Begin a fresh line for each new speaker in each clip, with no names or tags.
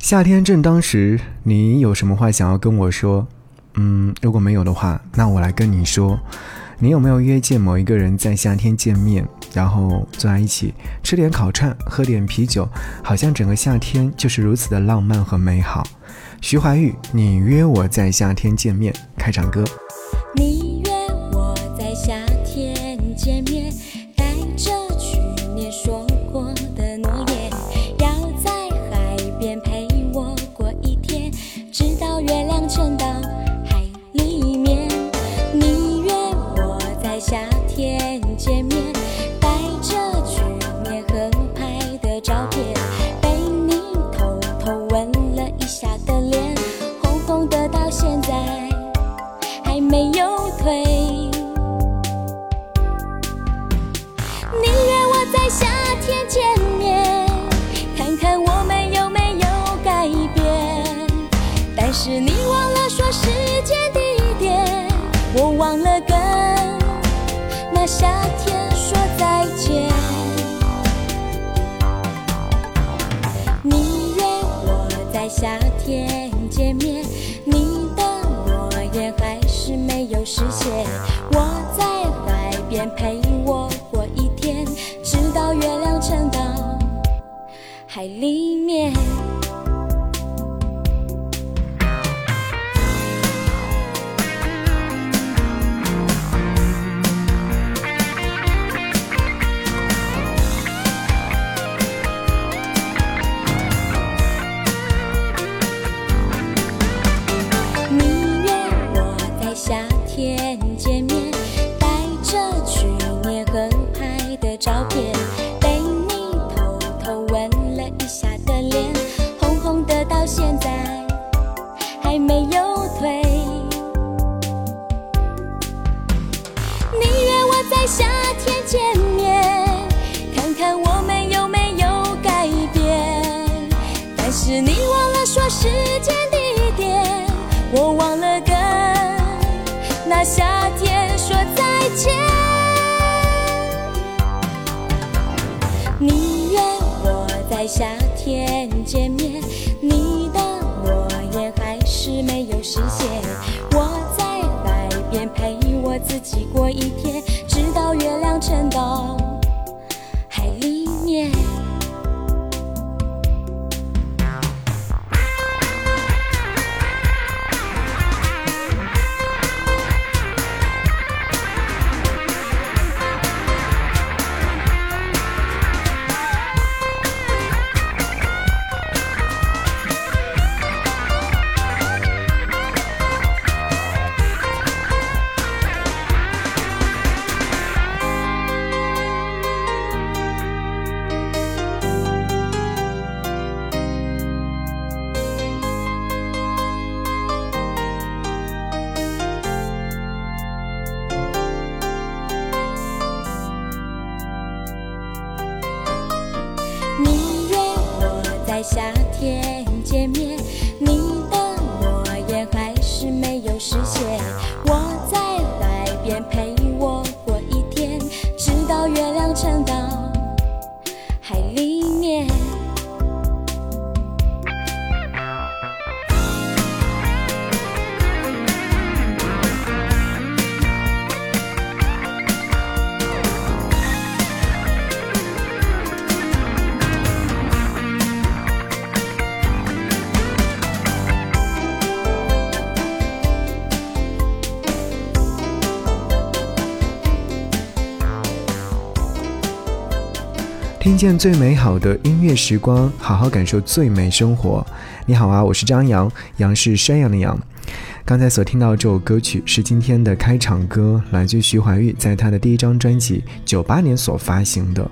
夏天正当时，你有什么话想要跟我说？嗯，如果没有的话，那我来跟你说，你有没有约见某一个人在夏天见面，然后坐在一起吃点烤串，喝点啤酒，好像整个夏天就是如此的浪漫和美好。徐怀钰，你约我在夏天见面，开场歌。
你没有实现。我在海边陪我过一天，直到月亮沉到海里现在还没有退。你约我在夏天见面，看看我们有没有改变。但是你忘了说时间地点，我忘了跟那夏天说再见。你约我在夏天见面，实现。我在海边陪我自己过一天，直到月亮沉到夏天见面，你的诺言还是没有实现。
听见最美好的音乐时光，好好感受最美生活。你好啊，我是张扬，杨是山羊的羊。刚才所听到这首歌曲是今天的开场歌，来自徐怀钰在他的第一张专辑九八年所发行的。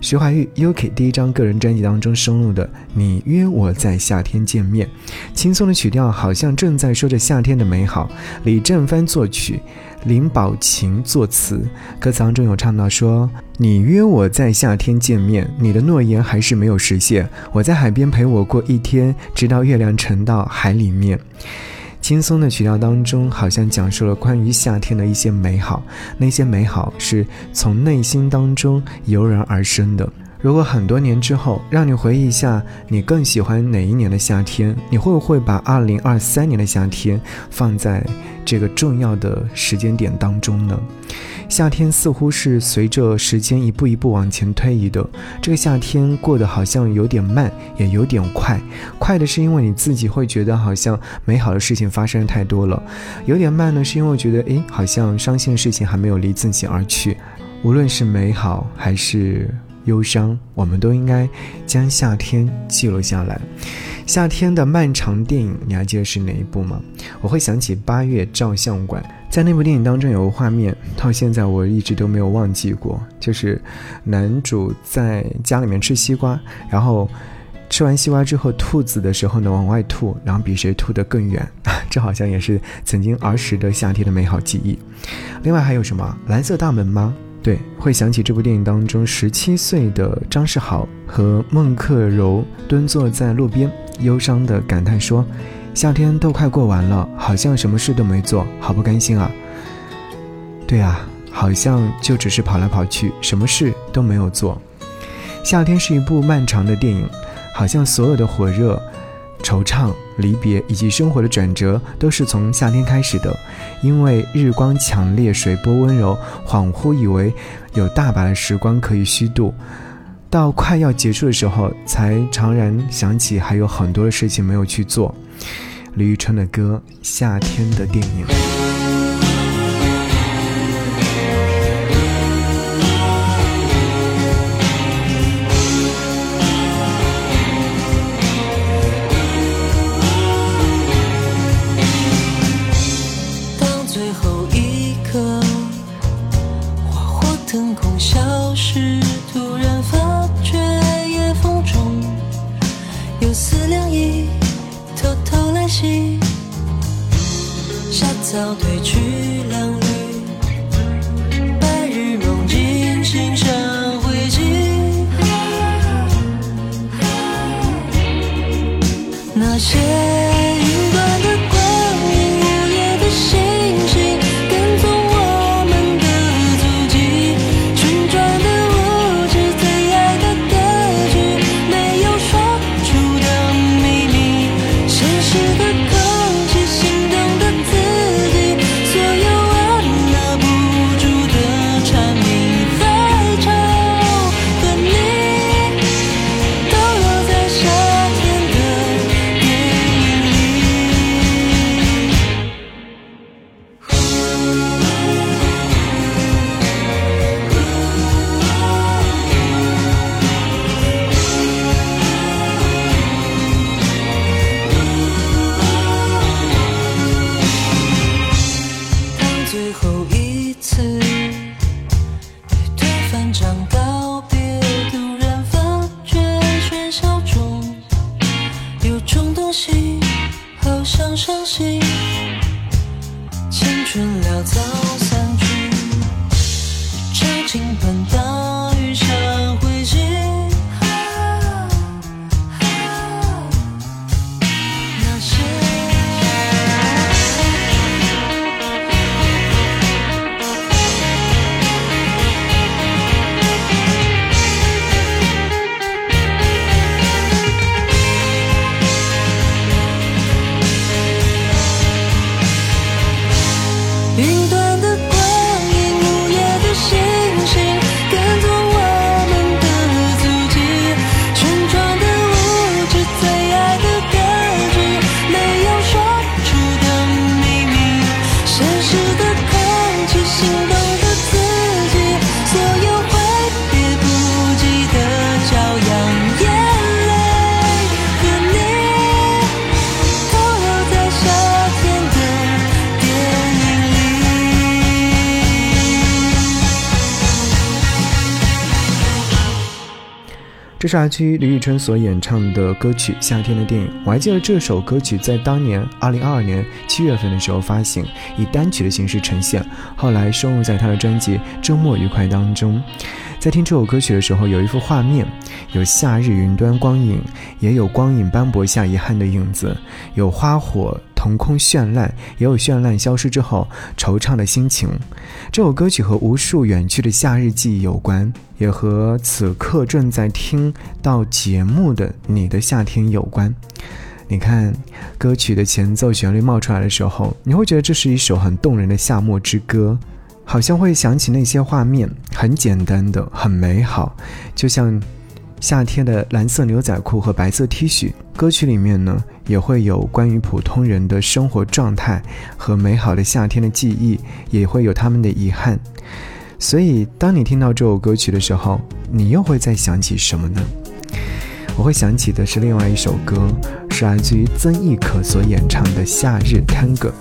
徐怀钰 UK 第一张个人专辑当中收录的《你约我在夏天见面》，轻松的曲调好像正在说着夏天的美好。李正帆作曲，林宝琴作词，歌词当中有唱到说：“你约我在夏天见面，你的诺言还是没有实现。我在海边陪我过一天，直到月亮沉到海里面。”轻松的曲调当中，好像讲述了关于夏天的一些美好，那些美好是从内心当中油然而生的。如果很多年之后让你回忆一下，你更喜欢哪一年的夏天？你会不会把二零二三年的夏天放在这个重要的时间点当中呢？夏天似乎是随着时间一步一步往前推移的。这个夏天过得好像有点慢，也有点快。快的是因为你自己会觉得好像美好的事情发生太多了；有点慢呢，是因为觉得诶，好像伤心的事情还没有离自己而去。无论是美好还是忧伤，我们都应该将夏天记录下来。夏天的漫长电影，你还记得是哪一部吗？我会想起《八月照相馆》。在那部电影当中有个画面，到现在我一直都没有忘记过，就是男主在家里面吃西瓜，然后吃完西瓜之后吐籽的时候呢往外吐，然后比谁吐得更远，这好像也是曾经儿时的夏天的美好记忆。另外还有什么蓝色大门吗？对，会想起这部电影当中十七岁的张世豪和孟克柔蹲坐在路边，忧伤的感叹说。夏天都快过完了，好像什么事都没做，好不甘心啊！对啊，好像就只是跑来跑去，什么事都没有做。夏天是一部漫长的电影，好像所有的火热、惆怅、离别以及生活的转折，都是从夏天开始的。因为日光强烈，水波温柔，恍惚以为有大把的时光可以虚度，到快要结束的时候，才怅然想起还有很多的事情没有去做。李宇春的歌《夏天的电影》。这是阿区李宇春所演唱的歌曲《夏天的电影》。我还记得这首歌曲在当年二零二二年七月份的时候发行，以单曲的形式呈现，后来收录在他的专辑《周末愉快》当中。在听这首歌曲的时候，有一幅画面，有夏日云端光影，也有光影斑驳下遗憾的影子，有花火。瞳孔绚烂，也有绚烂消失之后惆怅的心情。这首歌曲和无数远去的夏日记忆有关，也和此刻正在听到节目的你的夏天有关。你看，歌曲的前奏旋律冒出来的时候，你会觉得这是一首很动人的夏末之歌，好像会想起那些画面，很简单的，很美好，就像夏天的蓝色牛仔裤和白色 T 恤。歌曲里面呢，也会有关于普通人的生活状态和美好的夏天的记忆，也会有他们的遗憾。所以，当你听到这首歌曲的时候，你又会在想起什么呢？我会想起的是另外一首歌，是来自于曾轶可所演唱的《夏日探戈》。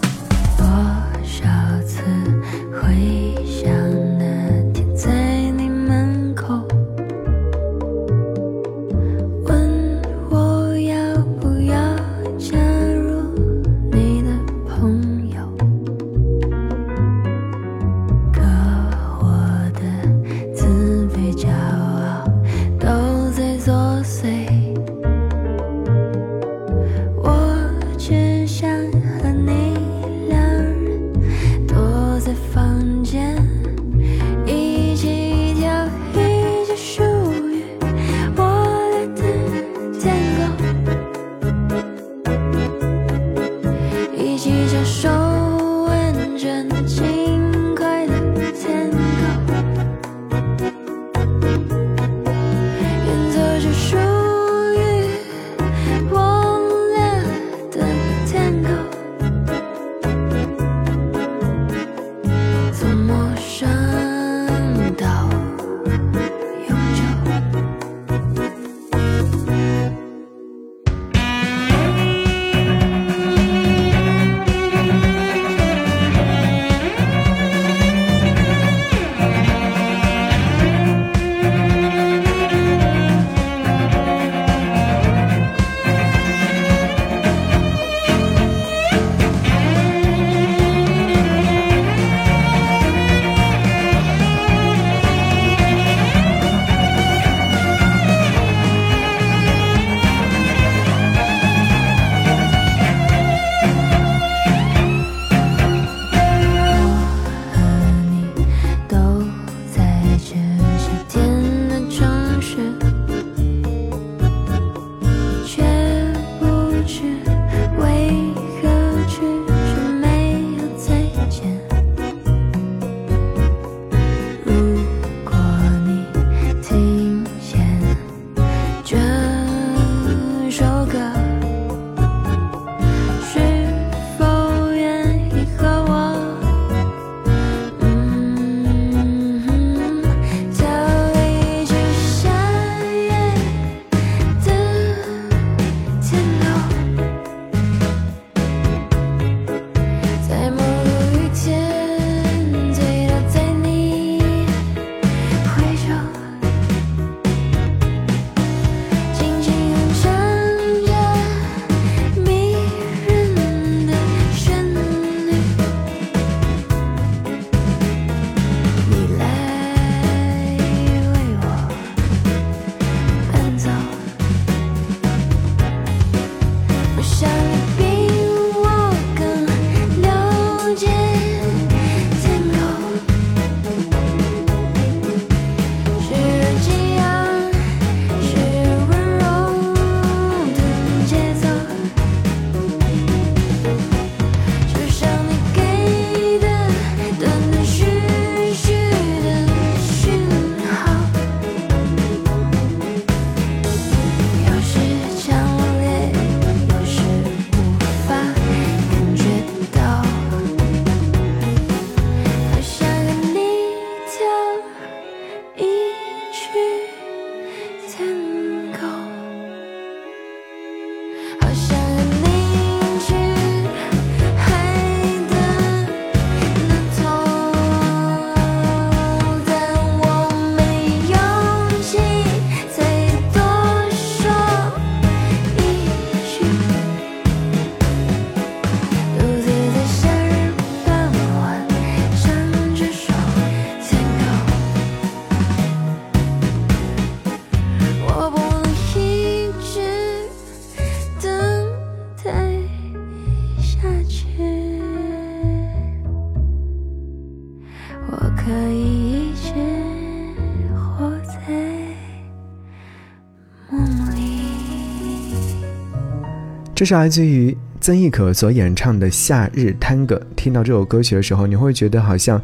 这是来自于曾轶可所演唱的《夏日探戈》。听到这首歌曲的时候，你会觉得好像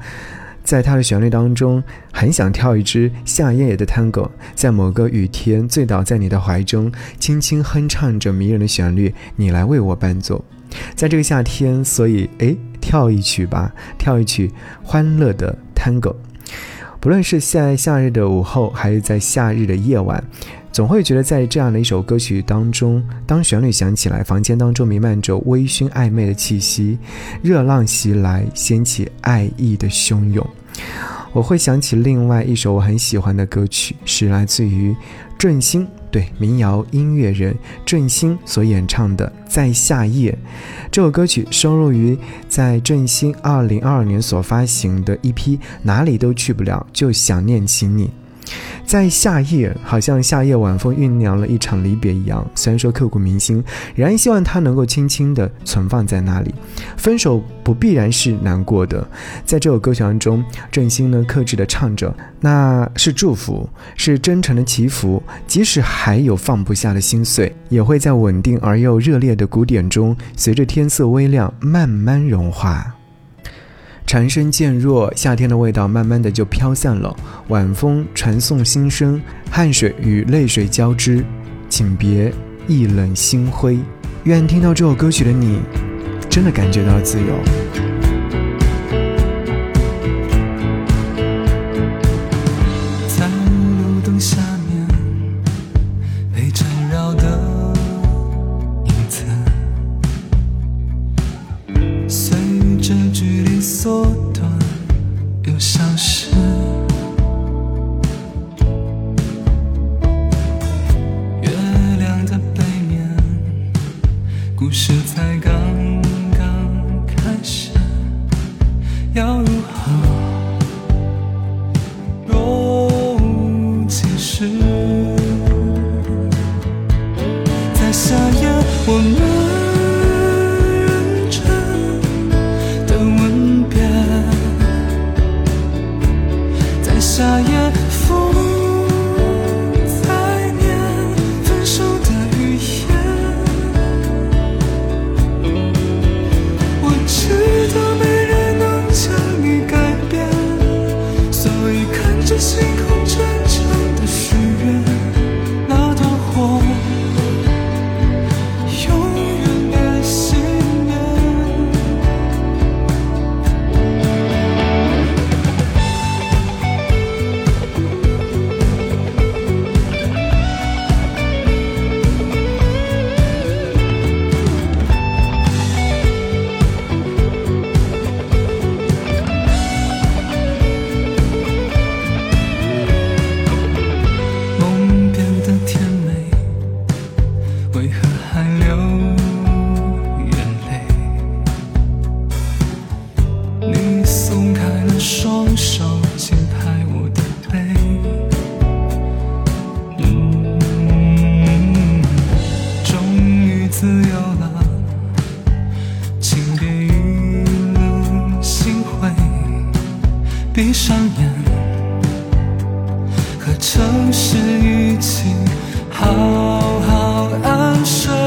在它的旋律当中，很想跳一支夏夜的探戈，在某个雨天醉倒在你的怀中，轻轻哼唱着迷人的旋律，你来为我伴奏。在这个夏天，所以诶，跳一曲吧，跳一曲欢乐的探戈。不论是在夏日的午后，还是在夏日的夜晚，总会觉得在这样的一首歌曲当中，当旋律响起来，房间当中弥漫着微醺暧昧的气息，热浪袭来，掀起爱意的汹涌。我会想起另外一首我很喜欢的歌曲，是来自于郑兴。对民谣音乐人郑兴所演唱的《在夏夜》这首歌曲，收录于在郑兴二零二二年所发行的一批《哪里都去不了，就想念起你》。在夏夜，好像夏夜晚风酝酿了一场离别一样。虽然说刻骨铭心，仍然希望它能够轻轻地存放在那里。分手不必然是难过的，在这首歌曲当中，郑兴呢克制地唱着，那是祝福，是真诚的祈福。即使还有放不下的心碎，也会在稳定而又热烈的鼓点中，随着天色微亮，慢慢融化。蝉声渐弱，夏天的味道慢慢的就飘散了。晚风传送心声，汗水与泪水交织，请别一冷心灰。愿听到这首歌曲的你，真的感觉到自由。
在路灯下城市一起好好安睡